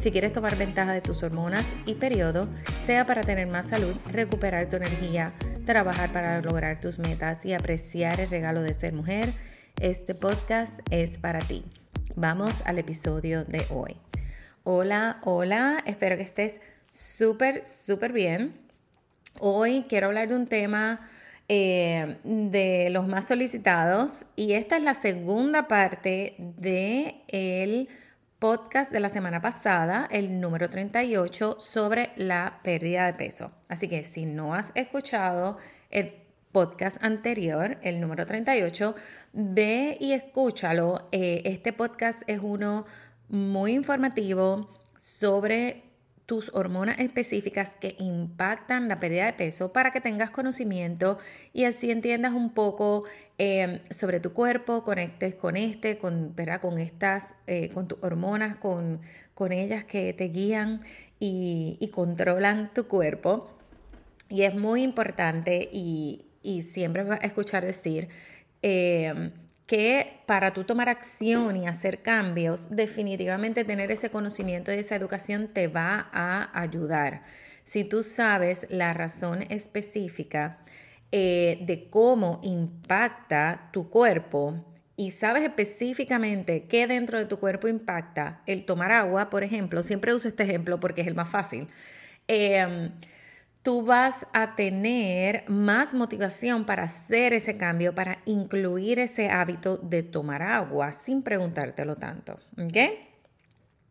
Si quieres tomar ventaja de tus hormonas y periodo, sea para tener más salud, recuperar tu energía, trabajar para lograr tus metas y apreciar el regalo de ser mujer, este podcast es para ti. Vamos al episodio de hoy. Hola, hola, espero que estés súper, súper bien. Hoy quiero hablar de un tema eh, de los más solicitados y esta es la segunda parte de el podcast de la semana pasada, el número 38, sobre la pérdida de peso. Así que si no has escuchado el podcast anterior, el número 38, ve y escúchalo. Eh, este podcast es uno muy informativo sobre tus hormonas específicas que impactan la pérdida de peso para que tengas conocimiento y así entiendas un poco em, sobre tu cuerpo, conectes con este, con, con estas, eh, con tus hormonas, con, con, ellas que te guían y, controlan tu cuerpo. Y es muy importante y, y siempre vas a escuchar decir em, que para tú tomar acción y hacer cambios, definitivamente tener ese conocimiento y esa educación te va a ayudar. Si tú sabes la razón específica eh, de cómo impacta tu cuerpo y sabes específicamente qué dentro de tu cuerpo impacta el tomar agua, por ejemplo, siempre uso este ejemplo porque es el más fácil. Eh, tú vas a tener más motivación para hacer ese cambio, para incluir ese hábito de tomar agua sin preguntártelo tanto. ¿Ok?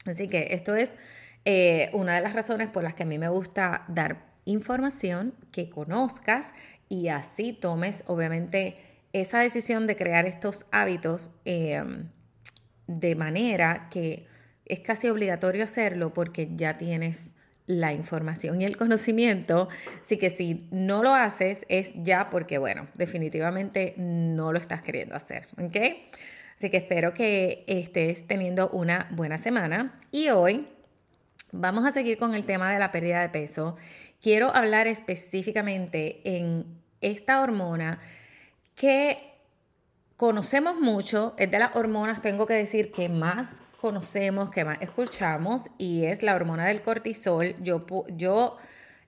Así que esto es eh, una de las razones por las que a mí me gusta dar información, que conozcas y así tomes, obviamente, esa decisión de crear estos hábitos em, de manera que es casi obligatorio hacerlo porque ya tienes la información y el conocimiento. Así que si no lo haces es ya porque, bueno, definitivamente no lo estás queriendo hacer. Así que espero que estés teniendo una buena semana. Y hoy vamos a seguir con el tema de la pérdida de peso. Quiero hablar específicamente en esta hormona que conocemos mucho, es de las hormonas, tengo que decir que más conocemos, que más escuchamos, y es la hormona del cortisol. Yo, yo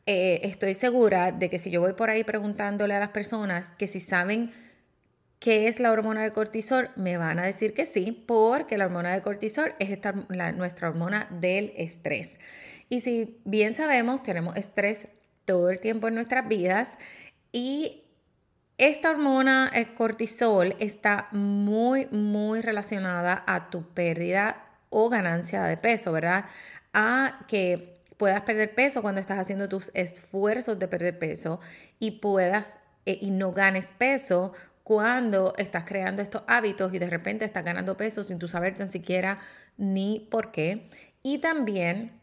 eh, estoy segura de que si yo voy por ahí preguntándole a las personas que si saben qué es la hormona del cortisol, me van a decir que sí, porque la hormona del cortisol es nuestra hormona del estrés. Y si bien sabemos, tenemos estrés todo el tiempo en nuestras vidas y esta hormona, el cortisol, está muy, muy relacionada a tu pérdida o ganancia de peso, ¿verdad? A que puedas perder peso cuando estás haciendo tus esfuerzos de perder peso y puedas eh, y no ganes peso cuando estás creando estos hábitos y de repente estás ganando peso sin tú saber tan siquiera ni por qué. Y también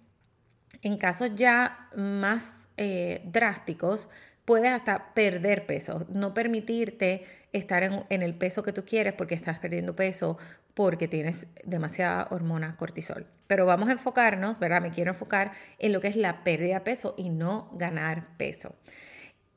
en casos ya más eh, drásticos, puedes hasta perder peso, no permitirte estar en, en, el peso que tú quieres porque estás perdiendo peso porque tienes demasiada hormona cortisol. Pero vamos a enfocarnos, ¿verdad? Me quiero enfocar en lo que es la pérdida de peso y no ganar peso.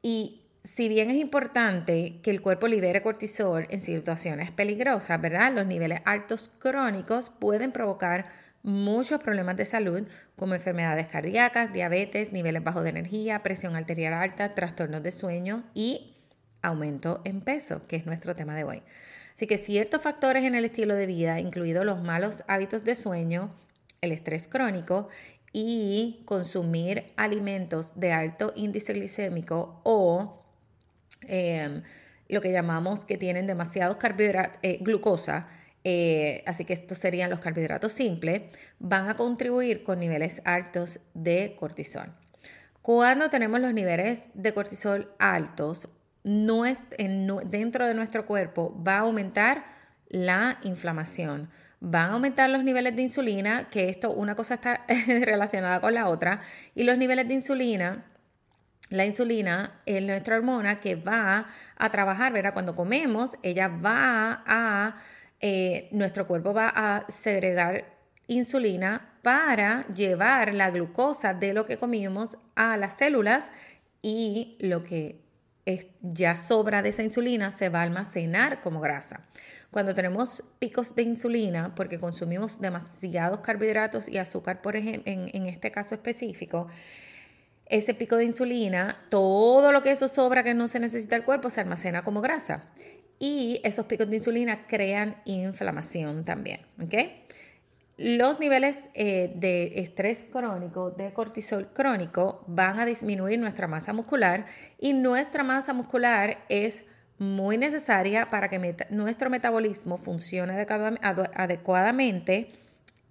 Y si bien es importante que el cuerpo libere cortisol en situaciones peligrosas, ¿verdad? Los niveles altos crónicos pueden provocar muchos problemas de salud como enfermedades cardíacas, diabetes, niveles bajos de energía, presión arterial alta, trastornos de sueño y aumento en peso, que es nuestro tema de hoy. Así que ciertos factores en el estilo de vida, incluidos los malos hábitos de sueño, el estrés crónico y consumir alimentos de alto índice glicémico o em, lo que llamamos que tienen demasiados carbohidratos, eh, glucosa, eh, así que estos serían los carbohidratos simples, van a contribuir con niveles altos de cortisol. Cuando tenemos los niveles de cortisol altos, dentro de nuestro cuerpo va a aumentar la inflamación, van a aumentar los niveles de insulina, que esto, una cosa está relacionada con la otra, y los niveles de insulina, la insulina es nuestra hormona que va a trabajar, ¿verdad? Cuando comemos, ella va a, eh, nuestro cuerpo va a segregar insulina para llevar la glucosa de lo que comimos a las células y lo que ya sobra de esa insulina se va a almacenar como grasa. Cuando tenemos picos de insulina, porque consumimos demasiados carbohidratos y azúcar, por ejemplo, en, este caso específico, ese pico de insulina, todo lo que eso sobra que no se necesita el cuerpo se almacena como grasa. Y esos picos de insulina crean inflamación también. ¿ok? Los niveles eh, de estrés crónico, de cortisol crónico, van a disminuir nuestra masa muscular y nuestra masa muscular es muy necesaria para que nuestro metabolismo funcione adecuadamente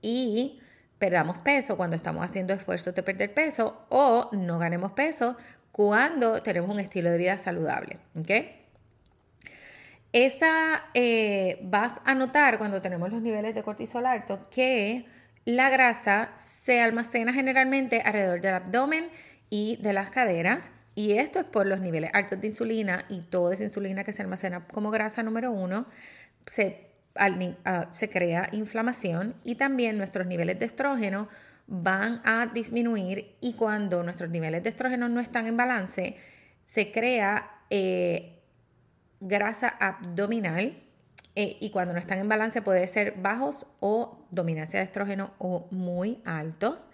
y perdamos peso cuando estamos haciendo esfuerzos de perder peso o no ganemos peso cuando tenemos un estilo de vida saludable. ¿okay? Esta eh, vas a notar cuando tenemos los niveles de cortisol altos que la grasa se almacena generalmente alrededor del abdomen y de las caderas. Y esto es por los niveles altos de insulina y toda esa insulina que se almacena como grasa número uno, se, ah, se crea inflamación y también nuestros niveles de estrógeno van a disminuir y cuando nuestros niveles de estrógeno no están en balance, se crea eh, grasa abdominal eh, y cuando no están en balance puede ser bajos o dominancia de estrógeno o muy altos.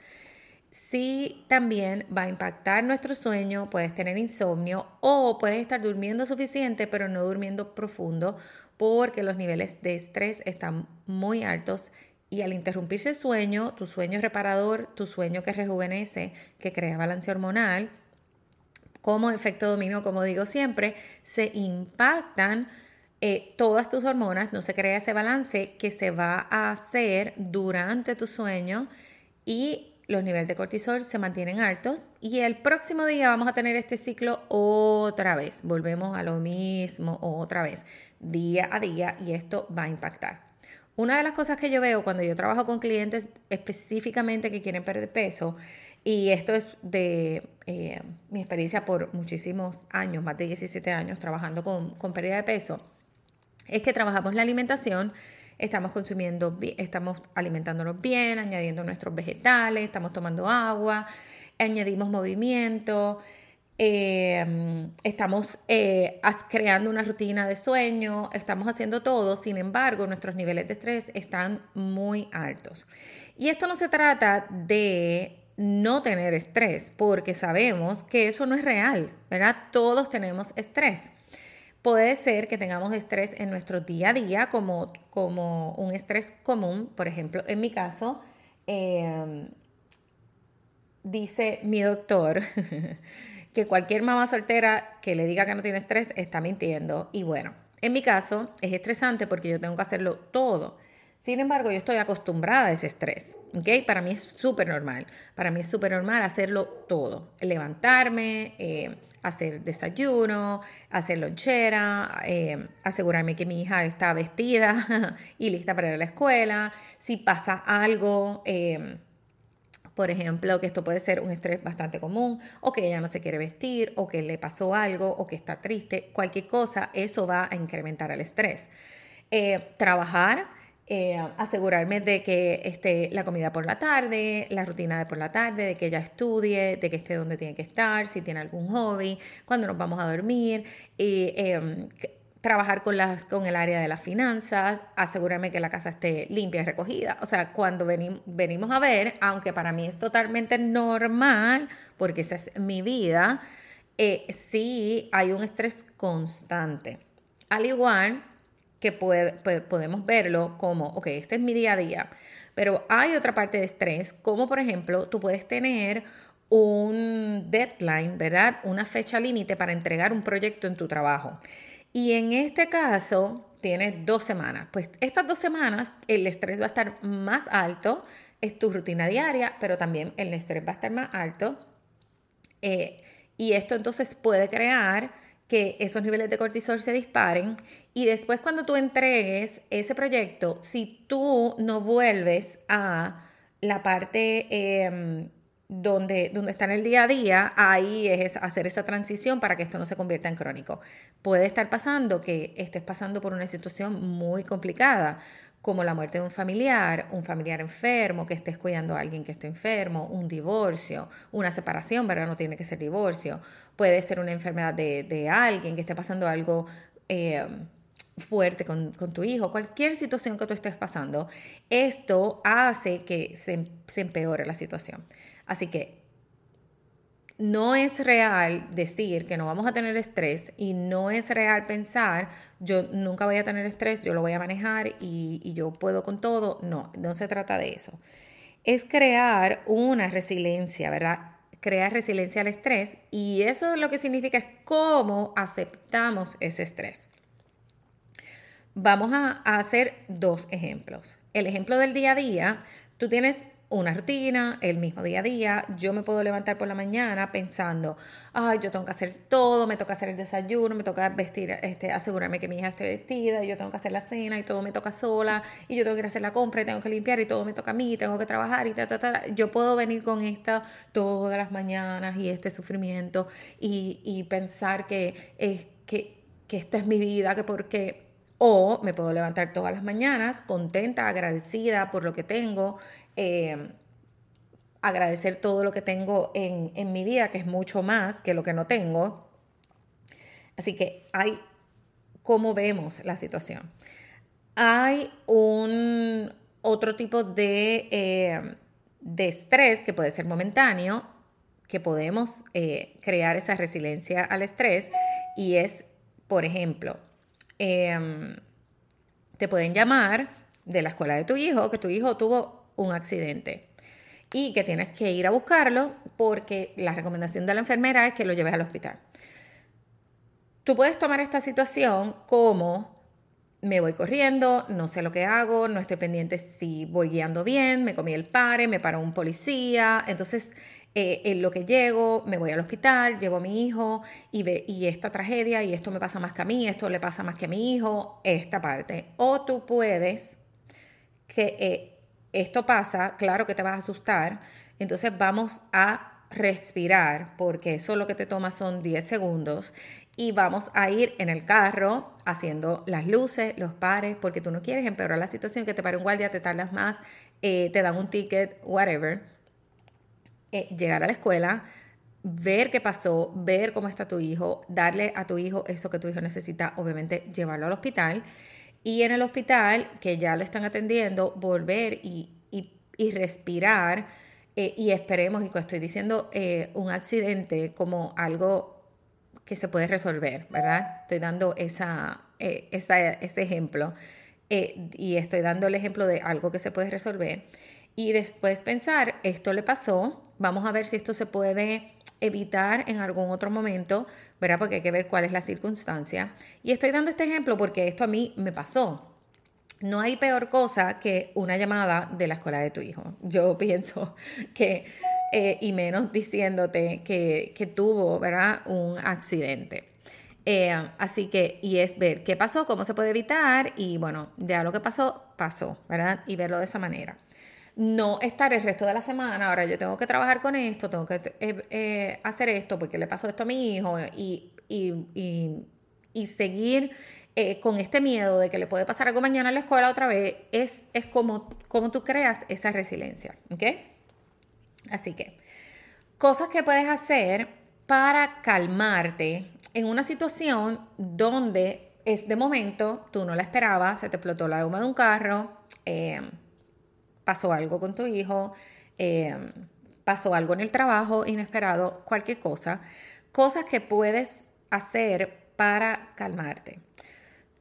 Sí, también va a impactar nuestro sueño, puedes tener insomnio o puedes estar durmiendo suficiente pero no durmiendo profundo porque los niveles de estrés están muy altos y al interrumpirse el sueño, tu sueño reparador, tu sueño que rejuvenece, que crea balance hormonal, como efecto dominio, como digo siempre, se impactan eh, todas tus hormonas, no se crea ese balance que se va a hacer durante tu sueño y los niveles de cortisol se mantienen altos y el próximo día vamos a tener este ciclo otra vez. Volvemos a lo mismo otra vez, día a día y esto va a impactar. Una de las cosas que yo veo cuando yo trabajo con clientes específicamente que quieren perder peso y esto es de eh, mi experiencia por muchísimos años, más de 17 años trabajando con, con pérdida de peso, es que trabajamos la alimentación, estamos consumiendo, estamos alimentándonos bien, añadiendo nuestros vegetales, estamos tomando agua, añadimos movimiento, eh, estamos eh, creando una rutina de sueño, estamos haciendo todo, sin embargo, nuestros niveles de estrés están muy altos. Y esto no se trata de no tener estrés, porque sabemos que eso no es real, ¿verdad? Todos tenemos estrés. Puede ser que tengamos estrés en nuestro día a día como, como un estrés común, por ejemplo, en mi caso, em, dice mi doctor que cualquier mamá soltera que le diga que no tiene estrés está mintiendo. Y bueno, en mi caso es estresante porque yo tengo que hacerlo todo. Sin embargo, yo estoy acostumbrada a ese estrés, ¿ok? Para mí es súper normal. Para mí es súper normal hacerlo todo. Levantarme, eh, hacer desayuno, hacer lonchera, eh, asegurarme que mi hija está vestida y lista para ir a la escuela. Si pasa algo... Eh, por ejemplo, que esto puede ser un estrés bastante común, o que ella no se quiere vestir, o que le pasó algo, o que está triste, cualquier cosa, eso va a incrementar el estrés. trabajar, eh, asegurarme de que esté la comida por la tarde, la rutina de por la tarde, de que ella estudie, de que esté donde tiene que estar, si tiene algún hobby, cuando nos vamos a dormir, y, em, trabajar con, las, con el área de las finanzas, asegurarme que la casa esté limpia y recogida. O sea, cuando venimos a ver, aunque para mí es totalmente normal, porque esa es mi vida, eh, sí hay un estrés constante. Al igual que podemos verlo como, ok, este es mi día a día, pero hay otra parte de estrés, como por ejemplo, tú puedes tener un deadline, ¿verdad? Una fecha límite para entregar un proyecto en tu trabajo. Y en este caso, tienes dos semanas. Pues estas dos semanas el estrés va a estar más alto, es tu rutina diaria, pero también el estrés va a estar más alto. Eh, y esto entonces puede crear que esos niveles de cortisol se disparen y después cuando tú entregues ese proyecto, si tú no vuelves a la parte em, donde, donde está en el día a día, ahí es hacer esa transición para que esto no se convierta en crónico. Puede estar pasando que estés pasando por una situación muy complicada, como la muerte de un familiar, un familiar enfermo, que estés cuidando a alguien que esté enfermo, un divorcio, una separación, ¿verdad? No tiene que ser divorcio. Puede ser una enfermedad de, alguien que esté pasando algo eh, fuerte con, tu hijo, cualquier situación que tú estés pasando, esto hace que se, se empeore la situación. Así que no es real decir que no vamos a tener estrés y no es real pensar yo nunca voy a tener estrés, yo lo voy a manejar y, yo puedo con todo. No, no se trata de eso. Es crear una resiliencia, ¿verdad? Crear resiliencia al estrés y eso lo que significa es cómo aceptamos ese estrés. Vamos a hacer dos ejemplos. El ejemplo del día a día, tú tienes una rutina, el mismo día a día. Yo me puedo levantar por la mañana pensando, ay, yo tengo que hacer todo, me toca hacer el desayuno, me toca vestir, este, asegurarme que mi hija esté vestida, yo tengo que hacer la cena y todo me toca sola, y yo tengo que ir a hacer la compra y tengo que limpiar y todo me toca a mí, tengo que trabajar y ta, ta, ta. Yo puedo venir con esto todas las mañanas y este sufrimiento y, y pensar que, es, que, que esta es mi vida, que porque o me puedo levantar todas las mañanas contenta, agradecida por lo que tengo, eh, agradecer todo lo que tengo en, en, mi vida, que es mucho más que lo que no tengo. Así que hay cómo vemos la situación. Hay un otro tipo de, eh, de estrés que puede ser momentáneo, que podemos eh, crear esa resiliencia al estrés y es, por ejemplo, Em, te pueden llamar de la escuela de tu hijo que tu hijo tuvo un accidente y que tienes que ir a buscarlo porque la recomendación de la enfermera es que lo lleves al hospital. Tú puedes tomar esta situación como me voy corriendo, no sé lo que hago, no estoy pendiente si voy guiando bien, me comí el pare, me paró un policía, entonces eh, en lo que llego, me voy al hospital, llevo a mi hijo y, ve, y esta tragedia y esto me pasa más que a mí, esto le pasa más que a mi hijo, esta parte. O tú puedes, que eh, esto pasa, claro que te vas a asustar, entonces vamos a respirar, porque eso lo que te toma son 10 segundos, y vamos a ir en el carro haciendo las luces, los pares, porque tú no quieres empeorar la situación, que te pare un guardia, te tardas más, eh, te dan un ticket, whatever. Eh, llegar a la escuela, ver qué pasó, ver cómo está tu hijo, darle a tu hijo eso que tu hijo necesita, obviamente llevarlo al hospital. Y en el hospital, que ya lo están atendiendo, volver y, respirar. Eh, y esperemos, y estoy diciendo eh, un accidente como algo que se puede resolver, ¿verdad? Estoy dando esa, ese ejemplo. y estoy dando el ejemplo de algo que se puede resolver y después pensar, esto le pasó, vamos a ver si esto se puede evitar en algún otro momento, ¿verdad? Porque hay que ver cuál es la circunstancia. Y estoy dando este ejemplo porque esto a mí me pasó. No hay peor cosa que una llamada de la escuela de tu hijo. Yo pienso que, eh, y menos diciéndote que, que tuvo, ¿verdad? Un accidente. Eh, así que, y es ver qué pasó, cómo se puede evitar, y bueno, ya lo que pasó, pasó, ¿verdad? Y verlo de esa manera no estar el resto de la semana, ahora yo tengo que trabajar con esto, tengo que eh, eh, hacer esto porque le pasó esto a mi hijo y, seguir eh, con este miedo de que le puede pasar algo mañana en la escuela otra vez, es, es como, como tú creas esa resiliencia, ¿ok? Así que, cosas que puedes hacer para calmarte en una situación donde es de momento, tú no la esperabas, se te explotó la goma de un carro, pasó algo con tu hijo, em, pasó algo en el trabajo inesperado, cualquier cosa, cosas que puedes hacer para calmarte.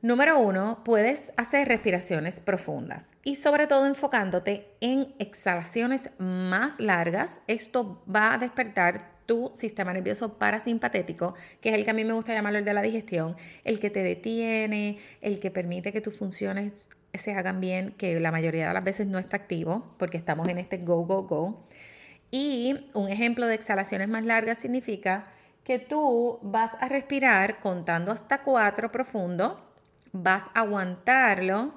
Número uno, puedes hacer respiraciones profundas y sobre todo enfocándote en exhalaciones más largas. Esto va a despertar tu sistema nervioso parasimpatético, que es el que a mí me gusta llamarlo el de la digestión, el que te detiene, el que permite que tus funciones se hagan bien, que la mayoría de las veces no está activo porque estamos en este go, go, go. Y un ejemplo de exhalaciones más largas significa que tú vas a respirar contando hasta cuatro profundo, vas a aguantarlo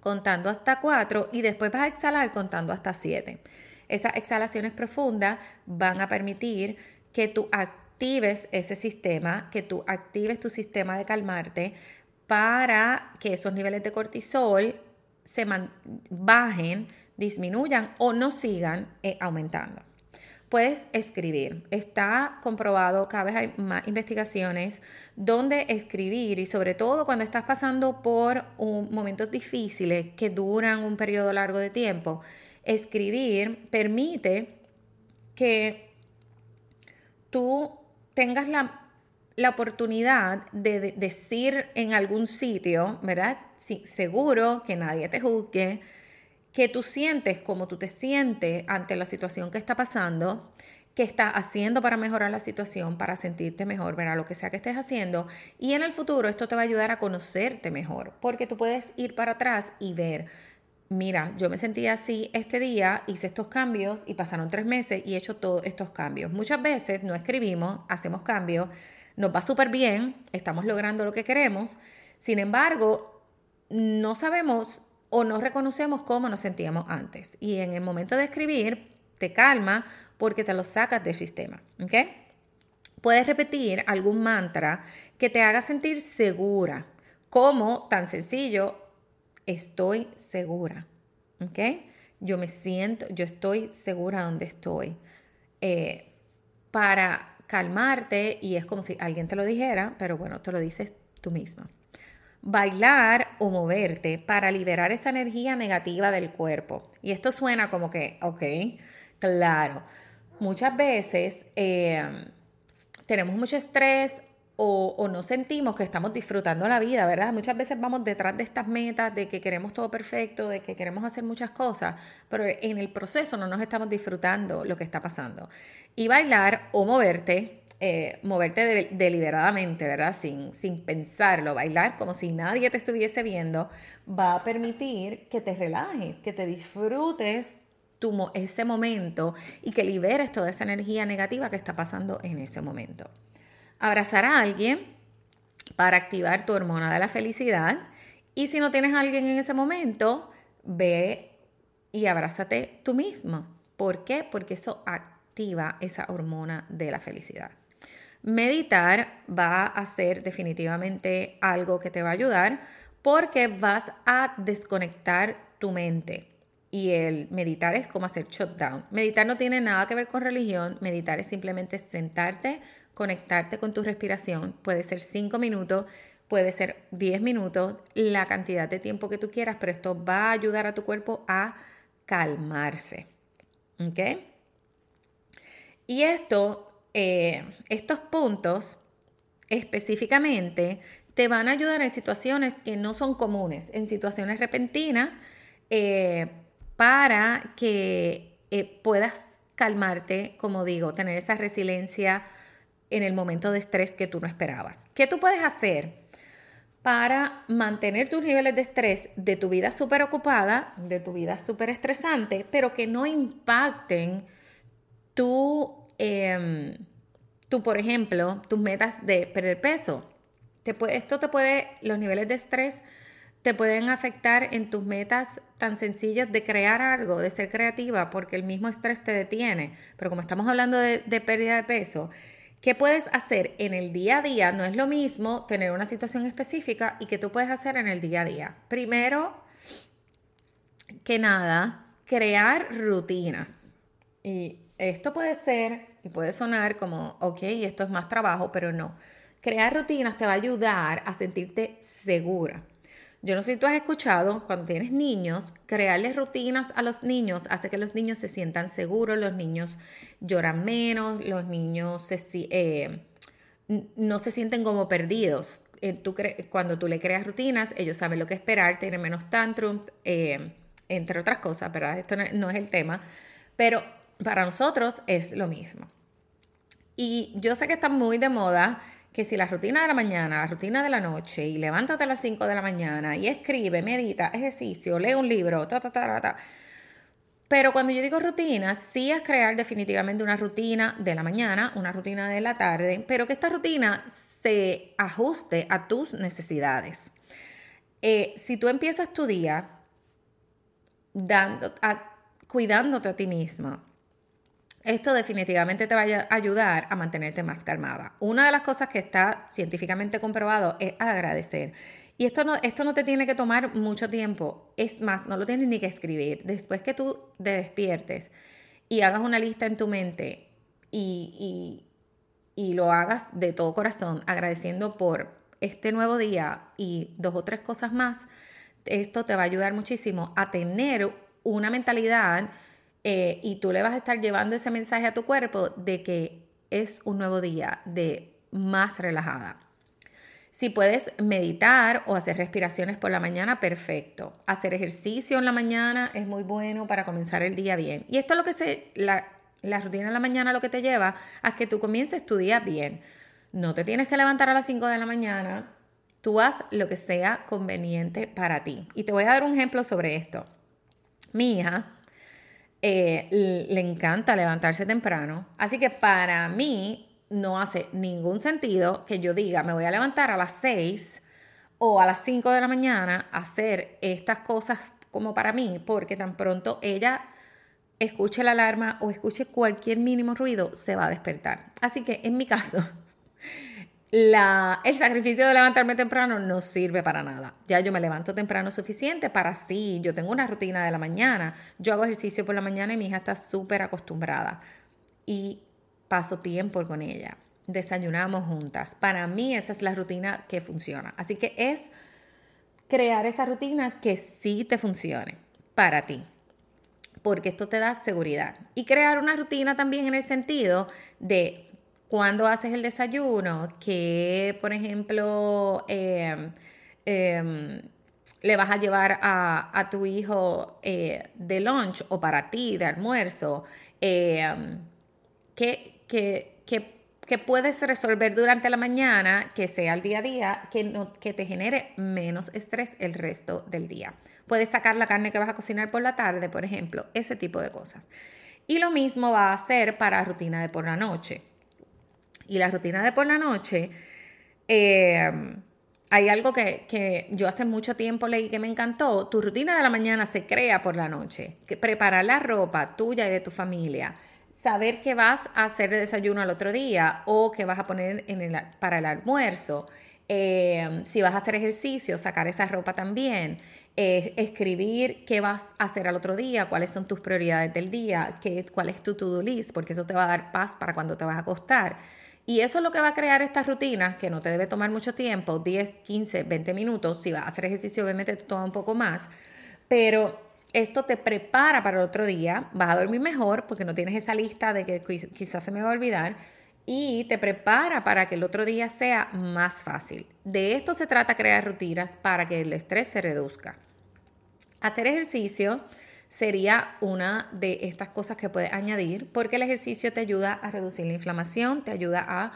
contando hasta cuatro y después vas a exhalar contando hasta siete. Esas exhalaciones profundas van a permitir que tú actives ese sistema, que tú actives tu sistema de calmarte para que esos niveles de cortisol se bajen, disminuyan o no sigan eh, aumentando. Puedes escribir. Está comprobado, cada vez hay más investigaciones donde escribir y sobre todo cuando estás pasando por momentos difíciles que duran un periodo largo de tiempo, escribir permite que tú tengas la, oportunidad de, decir en algún sitio, ¿verdad? Sí, seguro que nadie te juzgue, que tú sientes como tú te sientes ante la situación que está pasando, qué estás haciendo para mejorar la situación, para sentirte mejor, verá lo que sea que estés haciendo. Y en el futuro esto te va a ayudar a conocerte mejor, porque tú puedes ir para atrás y ver, mira, yo me sentía así este día, hice estos cambios y pasaron tres meses y he hecho todos estos cambios. Muchas veces no escribimos, hacemos cambios, nos va súper bien, estamos logrando lo que queremos, sin embargo, no sabemos o no reconocemos cómo nos sentíamos antes. Y en el momento de escribir, te calma porque te lo sacas del sistema. ¿ok? Puedes repetir algún mantra que te haga sentir segura, como tan sencillo, estoy segura. ¿ok? Yo me siento, yo estoy segura donde estoy. Eh, para calmarte, y es como si alguien te lo dijera, pero bueno, te lo dices tú misma bailar o moverte para liberar esa energía negativa del cuerpo. Y esto suena como que, ok, claro, muchas veces eh, tenemos mucho estrés o, no sentimos que estamos disfrutando la vida, ¿verdad? Muchas veces vamos detrás de estas metas, de que queremos todo perfecto, de que queremos hacer muchas cosas, pero en el proceso no nos estamos disfrutando lo que está pasando. Y bailar o moverte eh, moverte deliberadamente, ¿verdad? Sin, sin pensarlo, bailar como si nadie te estuviese viendo, va a permitir que te relajes, que te disfrutes tu, ese momento y que liberes toda esa energía negativa que está pasando en ese momento. Abrazar a alguien para activar tu hormona de la felicidad y si no tienes a alguien en ese momento, ve y abrázate tú mismo. ¿Por qué? Porque eso activa esa hormona de la felicidad. Meditar va a ser definitivamente algo que te va a ayudar porque vas a desconectar tu mente. Y el meditar es como hacer shutdown. Meditar no tiene nada que ver con religión. Meditar es simplemente sentarte, conectarte con tu respiración. Puede ser 5 minutos, puede ser 10 minutos, la cantidad de tiempo que tú quieras, pero esto va a ayudar a tu cuerpo a calmarse. ¿Ok? Y esto eh, estos puntos específicamente te van a ayudar en situaciones que no son comunes, en situaciones repentinas, eh, para que eh, puedas calmarte, como digo, tener esa resiliencia en el momento de estrés que tú no esperabas. ¿Qué tú puedes hacer para mantener tus niveles de estrés de tu vida súper ocupada, de tu vida súper estresante, pero que no impacten tu tú, por ejemplo, tus metas de perder peso. Te esto te puede, los niveles de estrés te pueden afectar en tus metas tan sencillas de crear algo, de ser creativa, porque el mismo estrés te detiene. Pero como estamos hablando de, de pérdida de peso, ¿Qué puedes hacer en el día a día? No es lo mismo tener una situación específica y que tú puedes hacer en el día a día. Primero que nada, crear rutinas. Y esto puede ser y puede sonar como, ok, esto es más trabajo, pero no. Crear rutinas te va a ayudar a sentirte segura. Yo no sé si tú has escuchado, cuando tienes niños, crearles rutinas a los niños hace que los niños se sientan seguros, los niños lloran menos, los niños eh, no se sienten como perdidos. Eh, cuando tú le creas rutinas, ellos saben lo que esperar, tienen menos tantrums, eh, entre otras cosas, ¿verdad? Esto no es el tema. Pero para nosotros es lo mismo. Y yo sé que está muy de moda que si la rutina de la mañana, la rutina de la noche, y levántate a las 5 de la mañana y escribe, medita, ejercicio, lee un libro, ta, ta, ta, ta, ta. Pero cuando yo digo rutina, sí es crear definitivamente una rutina de la mañana, una rutina de la tarde, pero que esta rutina se ajuste a tus necesidades. Eh, si tú empiezas tu día dando, cuidándote a ti misma, esto definitivamente te va a ayudar a mantenerte más calmada. Una de las cosas que está científicamente comprobado es agradecer. Y esto no, esto no te tiene que tomar mucho tiempo. Es más, no lo tienes ni que escribir. Después que tú te despiertes y hagas una lista en tu mente y, y lo hagas de todo corazón, agradeciendo por este nuevo día y dos o tres cosas más, esto te va a ayudar muchísimo a tener una mentalidad eh, y tú le vas a estar llevando ese mensaje a tu cuerpo de que es un nuevo día, de más relajada. Si puedes meditar o hacer respiraciones por la mañana, perfecto. Hacer ejercicio en la mañana es muy bueno para comenzar el día bien. Y esto es lo que se, la, la rutina en la mañana lo que te lleva a que tú comiences tu día bien. No te tienes que levantar a las 5 de la mañana. Tú haz lo que sea conveniente para ti. Y te voy a dar un ejemplo sobre esto. Mi hija eh, le encanta levantarse temprano. Así que para mí no hace ningún sentido que yo diga, me voy a levantar a las 6 o a las 5 de la mañana a hacer estas cosas como para mí, porque tan pronto ella escuche la alarma o escuche cualquier mínimo ruido, se va a despertar. Así que en mi caso, la, el sacrificio de levantarme temprano no sirve para nada. Ya yo me levanto temprano suficiente para sí, yo tengo una rutina de la mañana, yo hago ejercicio por la mañana y mi hija está súper acostumbrada. Y paso tiempo con ella, desayunamos juntas. Para mí esa es la rutina que funciona. Así que es crear esa rutina que sí te funcione para ti, porque esto te da seguridad. Y crear una rutina también en el sentido de cuando haces el desayuno, que por ejemplo em, em, le vas a llevar a, tu hijo eh, de lunch o para ti de almuerzo, em, que que, puedes resolver durante la mañana, que sea el día a día, que, no, que te genere menos estrés el resto del día. Puedes sacar la carne que vas a cocinar por la tarde, por ejemplo, ese tipo de cosas. Y lo mismo va a hacer para rutina de por la noche. Y la rutina de por la noche, eh, hay algo que, que, yo hace mucho tiempo leí que me encantó. Tu rutina de la mañana se crea por la noche. Que preparar la ropa tuya y de tu familia saber qué vas a hacer de desayuno al otro día o qué vas a poner en el, para el almuerzo. Eh, si vas a hacer ejercicio, sacar esa ropa también. Escribir qué vas a hacer al otro día, cuáles son tus prioridades del día, qué, cuál es tu to-do list, porque eso te va a dar paz para cuando te vas a acostar. Y eso es lo que va a crear estas rutinas, que no te debe tomar mucho tiempo, 10, 15, 20 minutos. Si vas a hacer ejercicio, obviamente te toma un poco más. Pero esto te prepara para el otro día, vas a dormir mejor porque no tienes esa lista de que quizás se me va a olvidar y te prepara para que el otro día sea más fácil. De esto se trata crear rutinas para que el estrés se reduzca. Hacer ejercicio sería una de estas cosas que puedes añadir porque el ejercicio te ayuda a reducir la inflamación, te ayuda a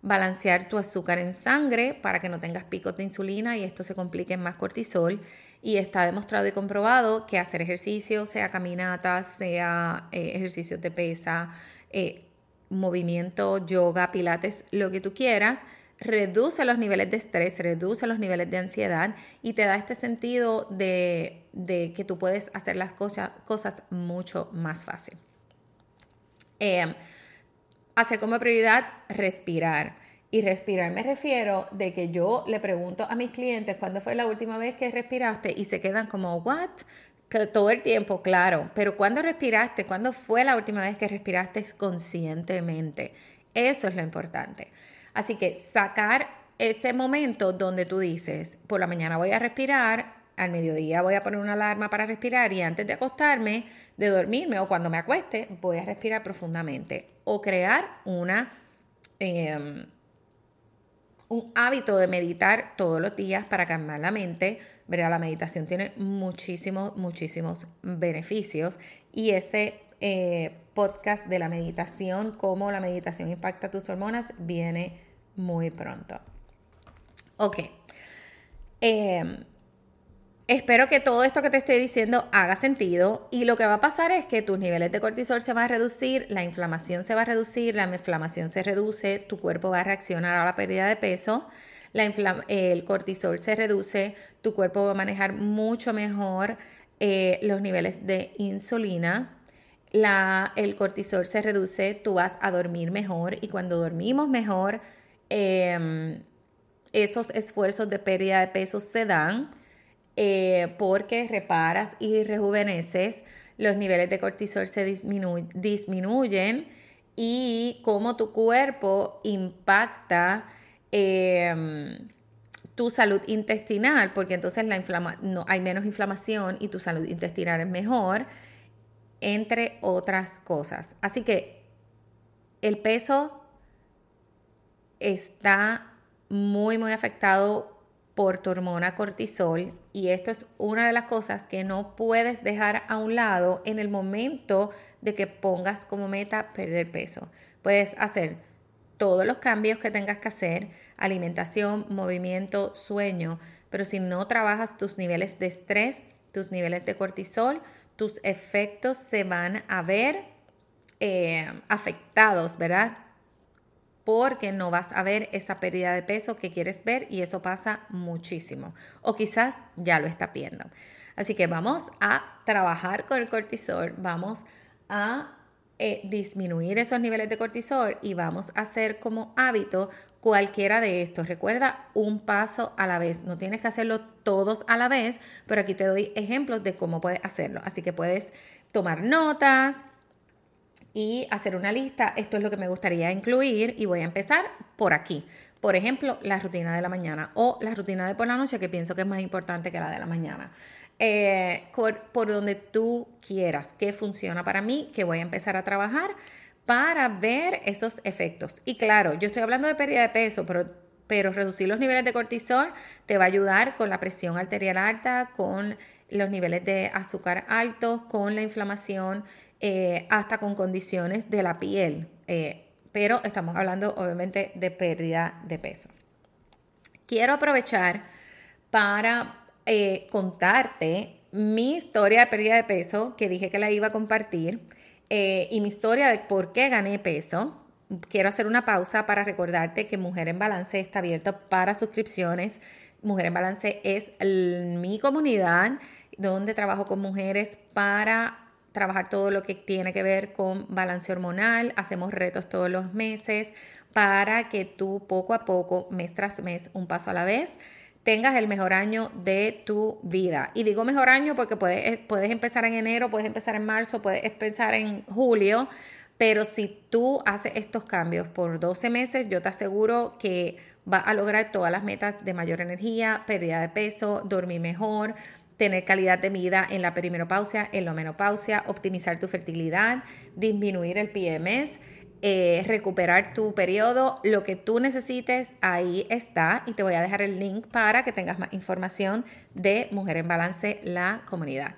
balancear tu azúcar en sangre para que no tengas picos de insulina y esto se complique en más cortisol. Y está demostrado y comprobado que hacer ejercicio, sea caminatas, sea eh, ejercicios de pesa, eh, movimiento, yoga, pilates, lo que tú quieras, reduce los niveles de estrés, reduce los niveles de ansiedad y te da este sentido de, que tú puedes hacer las cosas, mucho más fácil. Eh, hacer como prioridad respirar. Y respirar me refiero de que yo le pregunto a mis clientes cuándo fue la última vez que respiraste y se quedan como, ¿what? todo el tiempo, claro, pero ¿cuándo respiraste? ¿Cuándo fue la última vez que respiraste conscientemente? Eso es lo importante. Así que sacar ese momento donde tú dices, por la mañana voy a respirar, al mediodía voy a poner una alarma para respirar y antes de acostarme, de dormirme o cuando me acueste, voy a respirar profundamente o crear una... Em, un hábito de meditar todos los días para calmar la mente. ¿verdad? La meditación tiene muchísimos, muchísimos beneficios y ese eh, podcast de la meditación, cómo la meditación impacta tus hormonas, viene muy pronto. Ok. Em, Espero que todo esto que te estoy diciendo haga sentido y lo que va a pasar es que tus niveles de cortisol se van a reducir, la inflamación se va a reducir, la inflamación se reduce, tu cuerpo va a reaccionar a la pérdida de peso, el cortisol se reduce, tu cuerpo va a manejar mucho mejor eh, los niveles de insulina, la, el cortisol se reduce, tú vas a dormir mejor y cuando dormimos mejor, em, esos esfuerzos de pérdida de peso se dan eh, porque reparas y rejuveneces, los niveles de cortisol se disminuyen y cómo tu cuerpo impacta em, tu salud intestinal, porque entonces la no, hay menos inflamación y tu salud intestinal es mejor, entre otras cosas. Así que el peso está muy, muy afectado por tu hormona cortisol y esto es una de las cosas que no puedes dejar a un lado en el momento de que pongas como meta perder peso. Puedes hacer todos los cambios que tengas que hacer, alimentación, movimiento, sueño, pero si no trabajas tus niveles de estrés, tus niveles de cortisol, tus efectos se van a ver eh, afectados, ¿verdad? Porque no vas a ver esa pérdida de peso que quieres ver y eso pasa muchísimo. O quizás ya lo está viendo. Así que vamos a trabajar con el cortisol, vamos a eh, disminuir esos niveles de cortisol y vamos a hacer como hábito cualquiera de estos. Recuerda, un paso a la vez. No tienes que hacerlo todos a la vez, pero aquí te doy ejemplos de cómo puedes hacerlo. Así que puedes tomar notas, y hacer una lista. Esto es lo que me gustaría incluir y voy a empezar por aquí. Por ejemplo, la rutina de la mañana o la rutina de por la noche, que pienso que es más importante que la de la mañana. Eh, por, donde tú quieras, que funciona para mí, que voy a empezar a trabajar para ver esos efectos. Y claro, yo estoy hablando de pérdida de peso, pero, pero reducir los niveles de cortisol te va a ayudar con la presión arterial alta, con los niveles de azúcar altos, con la inflamación, eh, hasta con condiciones de la piel. Eh, pero estamos hablando obviamente de pérdida de peso. Quiero aprovechar para eh, contarte mi historia de pérdida de peso, que dije que la iba a compartir, y mi historia de por qué gané peso. Quiero hacer una pausa para recordarte que Mujer en Balance está abierto para suscripciones. Mujer en Balance es mi comunidad donde trabajo con mujeres para trabajar todo lo que tiene que ver con balance hormonal, hacemos retos todos los meses para que tú poco a poco, mes tras mes, un paso a la vez, tengas el mejor año de tu vida. Y digo mejor año porque puedes, eh, puedes empezar en enero, puedes empezar en marzo, puedes empezar en julio, pero si tú haces estos cambios por 12 meses, yo te aseguro que va a lograr todas las metas de mayor energía, pérdida de peso, dormir mejor, tener calidad de vida en la perimenopausia, en la menopausia, optimizar tu fertilidad, disminuir el PMS, eh, recuperar tu periodo, lo que tú necesites, ahí está. Y te voy a dejar el link para que tengas más información de Mujer en Balance, la comunidad.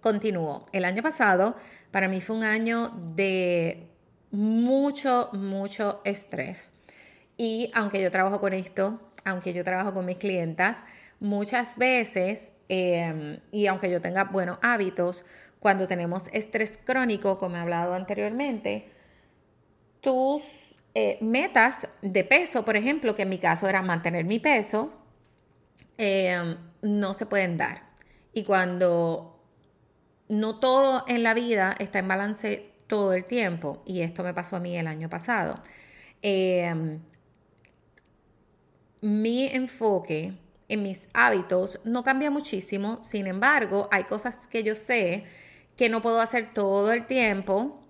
Continúo. El año pasado para mí fue un año de mucho, mucho estrés. Y aunque yo trabajo con esto, aunque yo trabajo con mis clientas, muchas veces Em, y aunque yo tenga buenos hábitos, cuando tenemos estrés crónico, como he hablado anteriormente, tus eh, metas de peso, por ejemplo, que en mi caso era mantener mi peso, em, no se pueden dar. Y cuando no todo en la vida está en balance todo el tiempo, y esto me pasó a mí el año pasado, em, mi enfoque en mis hábitos no cambia muchísimo, sin embargo, hay cosas que yo sé que no puedo hacer todo el tiempo,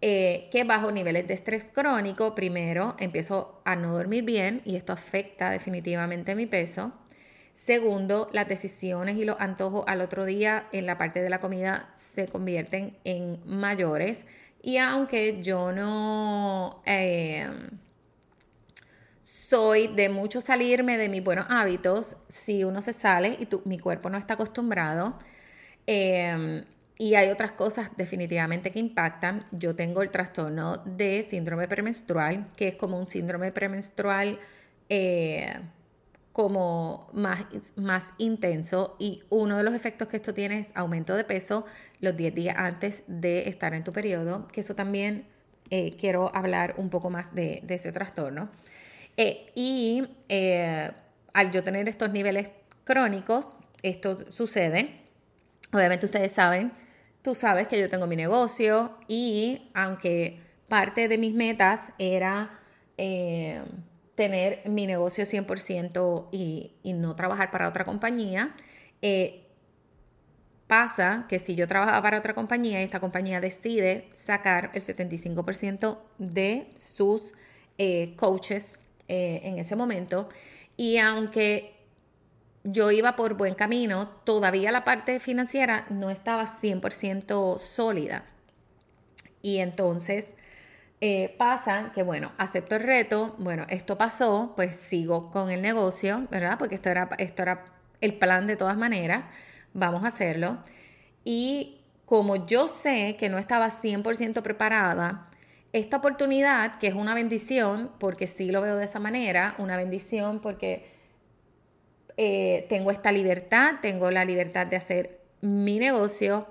eh, que bajo niveles de estrés crónico, primero empiezo a no dormir bien y esto afecta definitivamente mi peso. Segundo, las decisiones y los antojos al otro día en la parte de la comida se convierten en mayores. Y aunque yo no... Eh, soy de mucho salirme de mis buenos hábitos. Si uno se sale y mi cuerpo no está acostumbrado, em, y hay otras cosas definitivamente que impactan. Yo tengo el trastorno de síndrome premenstrual, que es como un síndrome premenstrual eh, como más, más intenso y uno de los efectos que esto tiene es aumento de peso los 10 días antes de estar en tu periodo, que eso también eh, quiero hablar un poco más de, ese trastorno. Eh, y eh, al yo tener estos niveles crónicos, esto sucede. Obviamente ustedes saben, tú sabes que yo tengo mi negocio y aunque parte de mis metas era tener mi negocio 100% y, y, no trabajar para otra compañía, eh, pasa que si yo trabajaba para otra compañía esta compañía decide sacar el 75% de sus eh, coaches eh, en ese momento, y aunque yo iba por buen camino, todavía la parte financiera no estaba 100% sólida. Y entonces eh, pasa que, bueno, acepto el reto, bueno, esto pasó, pues sigo con el negocio, ¿verdad? Porque esto era, esto era el plan de todas maneras, vamos a hacerlo. Y como yo sé que no estaba 100% preparada, esta oportunidad, que es una bendición, porque sí lo veo de esa manera, una bendición porque eh, tengo esta libertad, tengo la libertad de hacer mi negocio.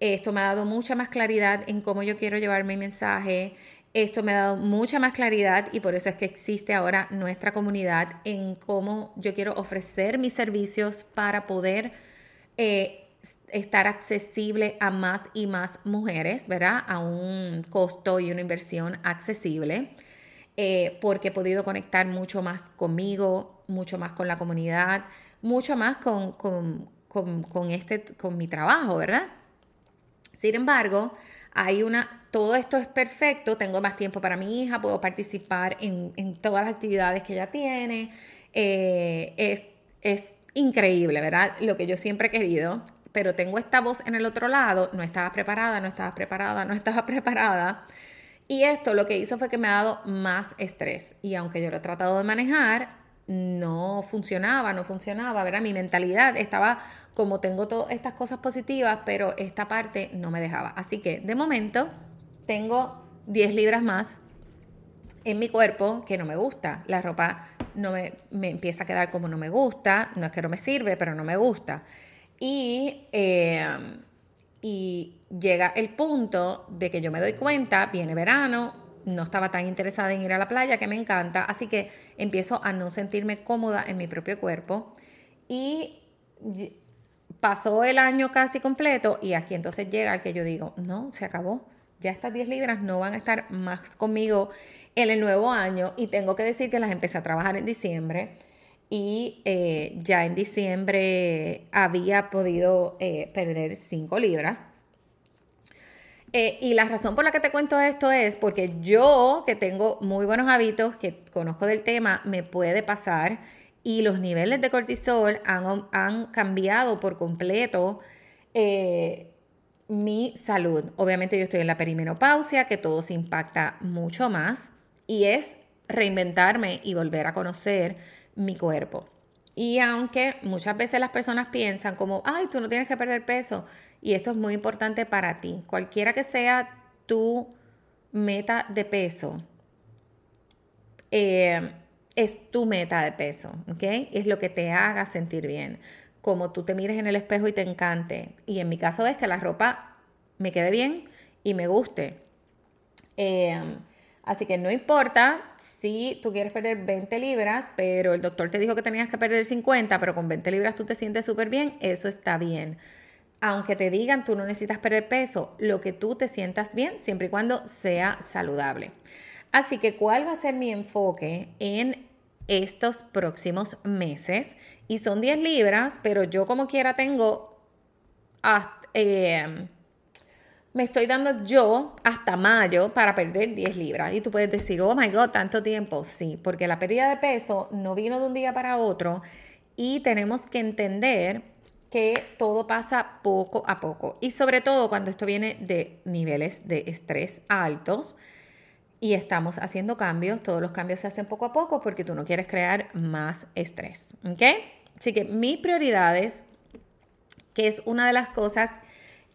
Esto me ha dado mucha más claridad en cómo yo quiero llevar mi mensaje, esto me ha dado mucha más claridad y por eso es que existe ahora nuestra comunidad en cómo yo quiero ofrecer mis servicios para poder eh, estar accesible a más y más mujeres, ¿verdad? A un costo y una inversión accesible, eh, porque he podido conectar mucho más conmigo, mucho más con la comunidad, mucho más con, con, este, con mi trabajo, ¿verdad? Sin embargo, hay una todo esto es perfecto, tengo más tiempo para mi hija, puedo participar en, todas las actividades que ella tiene. Eh, es, increíble, ¿verdad? Lo que yo siempre he querido, pero tengo esta voz en el otro lado, no estaba preparada, no estaba preparada, no estaba preparada. Y esto lo que hizo fue que me ha dado más estrés. Y aunque yo lo he tratado de manejar, no funcionaba, no funcionaba, ¿verdad? Mi mentalidad estaba como tengo todas estas cosas positivas, pero esta parte no me dejaba. Así que de momento tengo 10 libras más en mi cuerpo que no me gusta. La ropa no me, empieza a quedar como no me gusta. No es que no me sirve, pero no me gusta. Y, eh, y llega el punto de que yo me doy cuenta, viene verano, no estaba tan interesada en ir a la playa, que me encanta, así que empiezo a no sentirme cómoda en mi propio cuerpo. Y pasó el año casi completo y aquí entonces llega el que yo digo, no, se acabó ya estas 10 libras no van a estar más conmigo en el nuevo año y tengo que decir que las empecé a trabajar en diciembre y eh, ya en diciembre había podido eh, perder 5 libras. Eh, y la razón por la que te cuento esto es porque yo, que tengo muy buenos hábitos, que conozco del tema, me puede pasar y los niveles de cortisol han, han cambiado por completo mi salud. Obviamente yo estoy en la perimenopausia, que todo se impacta mucho más, y es reinventarme y volver a conocer mi cuerpo. Y aunque muchas veces las personas piensan como, ay, tú no tienes que perder peso, y esto es muy importante para ti, cualquiera que sea tu meta de peso, eh, es tu meta de peso, ¿ok? Es lo que te haga sentir bien como tú te mires en el espejo y te encante. Y en mi caso es que la ropa me quede bien y me guste. Em, así que no importa si tú quieres perder 20 libras, pero el doctor te dijo que tenías que perder 50, pero con 20 libras tú te sientes súper bien, eso está bien. Aunque te digan tú no necesitas perder peso, lo que tú te sientas bien, siempre y cuando sea saludable. Así que, ¿cuál va a ser mi enfoque en estos próximos meses? y son 10 libras, pero yo como quiera tengo, eh, me estoy dando yo hasta mayo para perder 10 libras. Y tú puedes decir, oh my God, tanto tiempo. Sí, porque la pérdida de peso no vino de un día para otro y tenemos que entender que todo pasa poco a poco. Y sobre todo cuando esto viene de niveles de estrés altos y estamos haciendo cambios, todos los cambios se hacen poco a poco porque tú no quieres crear más estrés. ¿Ok? Así que mis prioridades, que es una de las cosas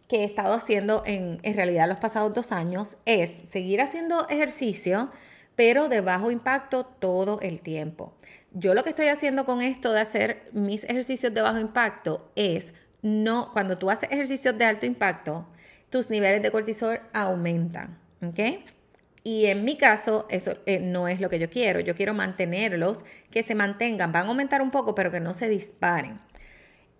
que he estado haciendo en, en realidad los pasados dos años, es seguir haciendo ejercicio, pero de bajo impacto todo el tiempo. Yo lo que estoy haciendo con esto de hacer mis ejercicios de bajo impacto es no, cuando tú haces ejercicios de alto impacto, tus niveles de cortisol aumentan, ¿ok? Y en mi caso, eso eh, no es lo que yo quiero. Yo quiero mantenerlos, que se mantengan, van a aumentar un poco, pero que no se disparen.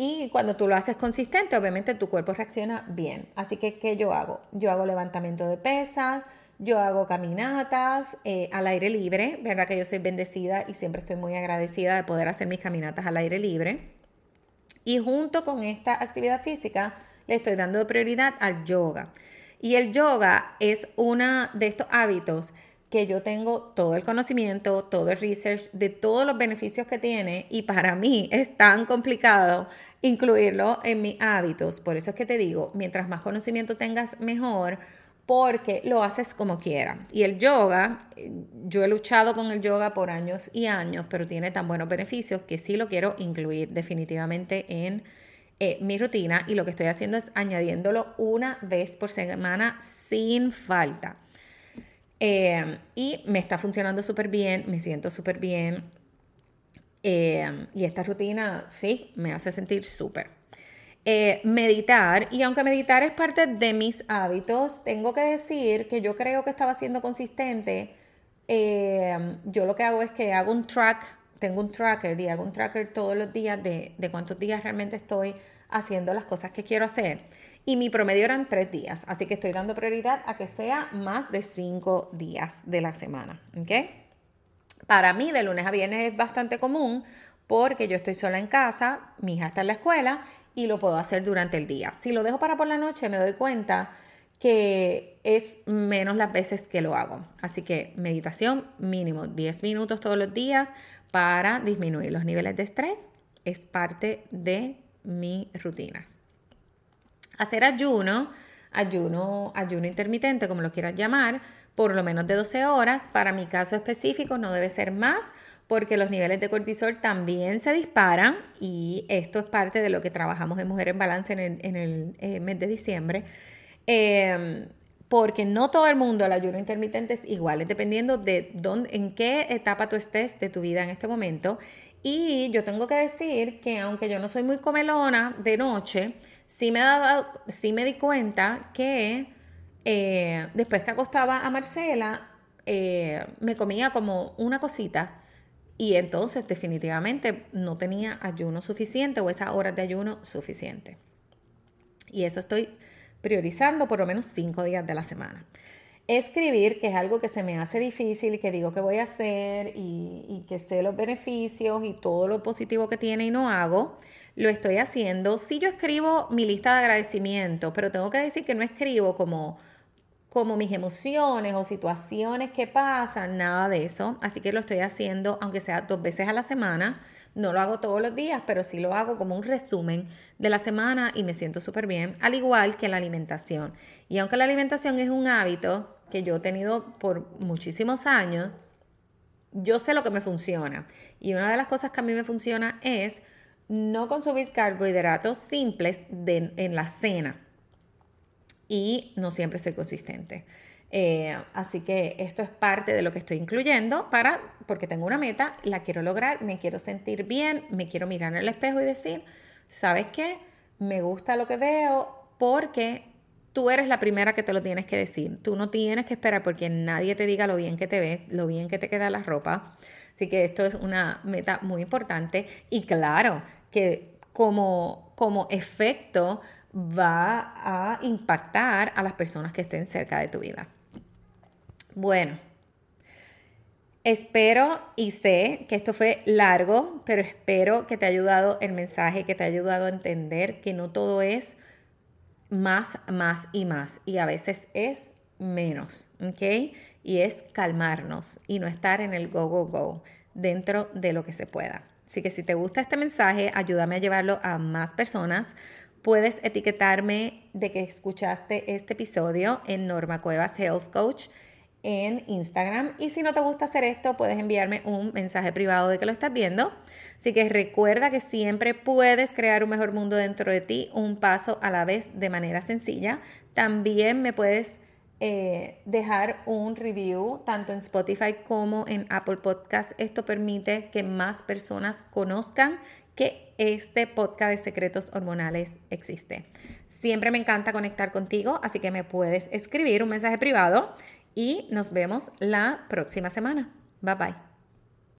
Y cuando tú lo haces consistente, obviamente tu cuerpo reacciona bien. Así que, ¿qué yo hago? Yo hago levantamiento de pesas, yo hago caminatas eh, al aire libre, ¿verdad? Que yo soy bendecida y siempre estoy muy agradecida de poder hacer mis caminatas al aire libre. Y junto con esta actividad física, le estoy dando prioridad al yoga. Y el yoga es uno de estos hábitos que yo tengo todo el conocimiento, todo el research de todos los beneficios que tiene y para mí es tan complicado incluirlo en mis hábitos. Por eso es que te digo, mientras más conocimiento tengas, mejor, porque lo haces como quieras. Y el yoga, yo he luchado con el yoga por años y años, pero tiene tan buenos beneficios que sí lo quiero incluir definitivamente en eh, mi rutina y lo que estoy haciendo es añadiéndolo una vez por semana sin falta. Eh, y me está funcionando súper bien, me siento súper bien. Eh, y esta rutina, sí, me hace sentir súper. meditar, y aunque meditar es parte de mis hábitos, tengo que decir que yo creo que estaba siendo consistente. yo lo que hago es que hago un track tengo un tracker y hago un tracker todos los días de, de cuántos días realmente estoy haciendo las cosas que quiero hacer. Y mi promedio eran tres días, así que estoy dando prioridad a que sea más de cinco días de la semana. ¿ok? Para mí, de lunes a viernes es bastante común porque yo estoy sola en casa, mi hija está en la escuela y lo puedo hacer durante el día. Si lo dejo para por la noche, me doy cuenta que es menos las veces que lo hago. Así que meditación mínimo 10 minutos todos los días para disminuir los niveles de estrés es parte de mis rutinas. Hacer ayuno, ayuno, ayuno intermitente, como lo quieras llamar, por lo menos de 12 horas. Para mi caso específico no debe ser más porque los niveles de cortisol también se disparan y esto es parte de lo que trabajamos en Mujer en Balance en el, eh, mes de diciembre. Em, porque no todo el mundo el ayuno intermitente es igual, dependiendo de dónde, en qué etapa tú estés de tu vida en este momento. Y yo tengo que decir que aunque yo no soy muy comelona de noche, sí me, dado, sí me di cuenta que eh, después que acostaba a Marcela, eh, me comía como una cosita y entonces definitivamente no tenía ayuno suficiente o esas horas de ayuno suficiente. Y eso estoy priorizando por lo menos cinco días de la semana. Escribir, que es algo que se me hace difícil y que digo que voy a hacer y, y que sé los beneficios y todo lo positivo que tiene y no hago, lo estoy haciendo. Sí yo escribo mi lista de agradecimiento, pero tengo que decir que no escribo como como mis emociones o situaciones que pasan, nada de eso. Así que lo estoy haciendo, aunque sea dos veces a la semana, no lo hago todos los días, pero sí lo hago como un resumen de la semana y me siento súper bien, al igual que la alimentación. Y aunque la alimentación es un hábito que yo he tenido por muchísimos años, yo sé lo que me funciona. Y una de las cosas que a mí me funciona es no consumir carbohidratos simples en la cena. Y no siempre soy consistente. Eh, así que esto es parte de lo que estoy incluyendo para, porque tengo una meta, la quiero lograr, me quiero sentir bien, me quiero mirar en el espejo y decir, ¿sabes qué? Me gusta lo que veo porque tú eres la primera que te lo tienes que decir. Tú no tienes que esperar porque nadie te diga lo bien que te ves, lo bien que te queda la ropa. Así que esto es una meta muy importante y claro que como, como efecto va a impactar a las personas que estén cerca de tu vida. Bueno, espero y sé que esto fue largo, pero espero que te haya ayudado el mensaje, que te haya ayudado a entender que no todo es más, más y más. Y a veces es menos, ¿ok? Y es calmarnos y no estar en el go, go, go dentro de lo que se pueda. Así que si te gusta este mensaje, ayúdame a llevarlo a más personas. Puedes etiquetarme de que escuchaste este episodio en Norma Cuevas Health Coach en Instagram. Y si no te gusta hacer esto, puedes enviarme un mensaje privado de que lo estás viendo. Así que recuerda que siempre puedes crear un mejor mundo dentro de ti, un paso a la vez de manera sencilla. También me puedes eh, dejar un review tanto en Spotify como en Apple Podcast. Esto permite que más personas conozcan que este podcast de secretos hormonales existe. Siempre me encanta conectar contigo, así que me puedes escribir un mensaje privado y nos vemos la próxima semana. Bye bye.